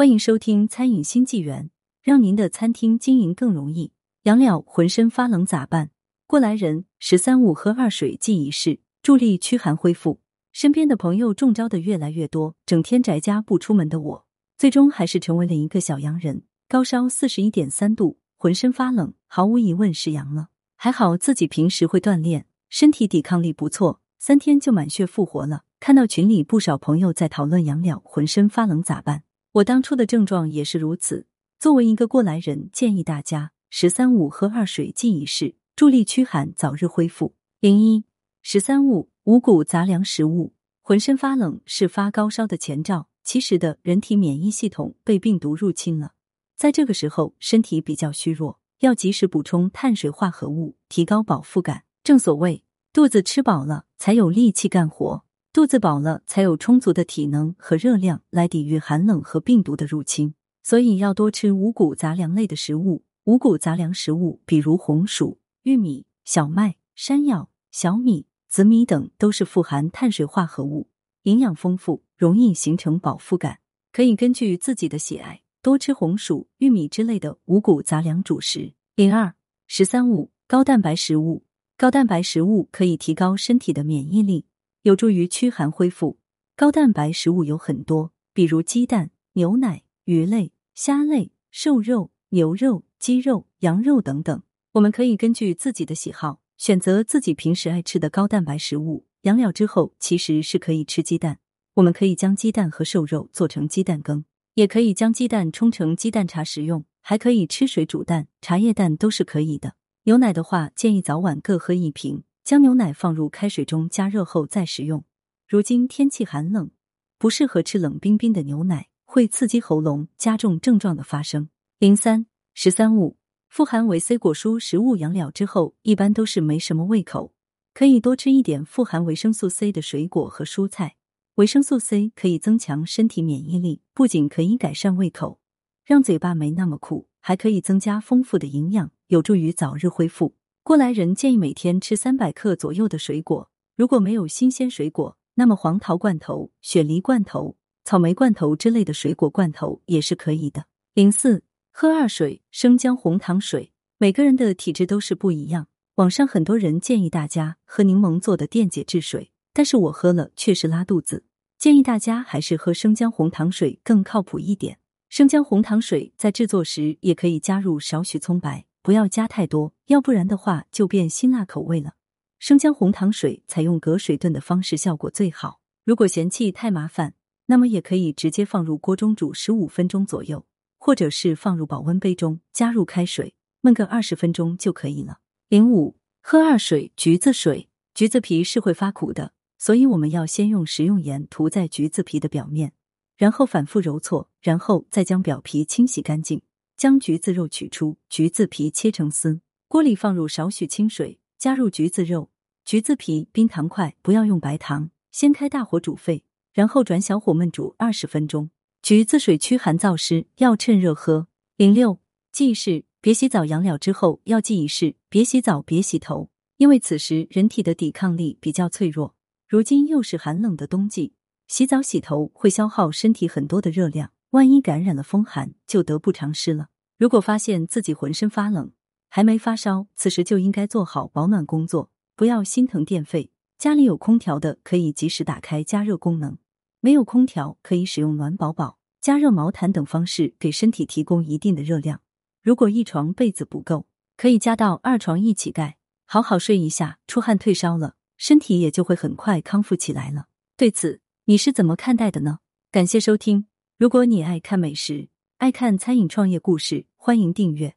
欢迎收听餐饮新纪元，让您的餐厅经营更容易。养了浑身发冷咋办？过来人，十三五喝二水记一试，助力驱寒恢复。身边的朋友中招的越来越多，整天宅家不出门的我，最终还是成为了一个小阳人。高烧四十一点三度，浑身发冷，毫无疑问是阳了。还好自己平时会锻炼，身体抵抗力不错，三天就满血复活了。看到群里不少朋友在讨论养了浑身发冷咋办。我当初的症状也是如此。作为一个过来人，建议大家十三五喝二水记一试，助力驱寒，早日恢复。零一十三五五谷杂粮食物，浑身发冷是发高烧的前兆。其实的人体免疫系统被病毒入侵了，在这个时候身体比较虚弱，要及时补充碳水化合物，提高饱腹感。正所谓，肚子吃饱了才有力气干活。肚子饱了，才有充足的体能和热量来抵御寒冷和病毒的入侵。所以要多吃五谷杂粮类的食物。五谷杂粮食物，比如红薯、玉米、小麦、山药、小米、紫米等，都是富含碳水化合物，营养丰富，容易形成饱腹感。可以根据自己的喜爱，多吃红薯、玉米之类的五谷杂粮主食。零二十三五高蛋白食物，高蛋白食物可以提高身体的免疫力。有助于驱寒恢复。高蛋白食物有很多，比如鸡蛋、牛奶、鱼类、虾类、瘦肉、牛肉、鸡肉、羊肉等等。我们可以根据自己的喜好，选择自己平时爱吃的高蛋白食物。养了之后，其实是可以吃鸡蛋。我们可以将鸡蛋和瘦肉做成鸡蛋羹，也可以将鸡蛋冲成鸡蛋茶食用，还可以吃水煮蛋、茶叶蛋都是可以的。牛奶的话，建议早晚各喝一瓶。将牛奶放入开水中加热后再食用。如今天气寒冷，不适合吃冷冰冰的牛奶，会刺激喉咙，加重症状的发生。零三十三五富含维 C 果蔬食物养了之后，一般都是没什么胃口，可以多吃一点富含维生素 C 的水果和蔬菜。维生素 C 可以增强身体免疫力，不仅可以改善胃口，让嘴巴没那么苦，还可以增加丰富的营养，有助于早日恢复。过来人建议每天吃三百克左右的水果，如果没有新鲜水果，那么黄桃罐头、雪梨罐头、草莓罐头之类的水果罐头也是可以的。零四喝二水生姜红糖水，每个人的体质都是不一样。网上很多人建议大家喝柠檬做的电解质水，但是我喝了确实拉肚子，建议大家还是喝生姜红糖水更靠谱一点。生姜红糖水在制作时也可以加入少许葱白。不要加太多，要不然的话就变辛辣口味了。生姜红糖水采用隔水炖的方式效果最好。如果嫌弃太麻烦，那么也可以直接放入锅中煮十五分钟左右，或者是放入保温杯中，加入开水焖个二十分钟就可以了。零五喝二水橘子水，橘子皮是会发苦的，所以我们要先用食用盐涂在橘子皮的表面，然后反复揉搓，然后再将表皮清洗干净。将橘子肉取出，橘子皮切成丝，锅里放入少许清水，加入橘子肉、橘子皮、冰糖块，不要用白糖，先开大火煮沸，然后转小火焖煮二十分钟。橘子水驱寒燥湿，要趁热喝。零六记事：别洗澡，养了之后要记一事：别洗澡，别洗头，因为此时人体的抵抗力比较脆弱。如今又是寒冷的冬季，洗澡洗头会消耗身体很多的热量。万一感染了风寒，就得不偿失了。如果发现自己浑身发冷，还没发烧，此时就应该做好保暖工作，不要心疼电费。家里有空调的，可以及时打开加热功能；没有空调，可以使用暖宝宝、加热毛毯等方式，给身体提供一定的热量。如果一床被子不够，可以加到二床一起盖，好好睡一下，出汗退烧了，身体也就会很快康复起来了。对此，你是怎么看待的呢？感谢收听。如果你爱看美食，爱看餐饮创业故事，欢迎订阅。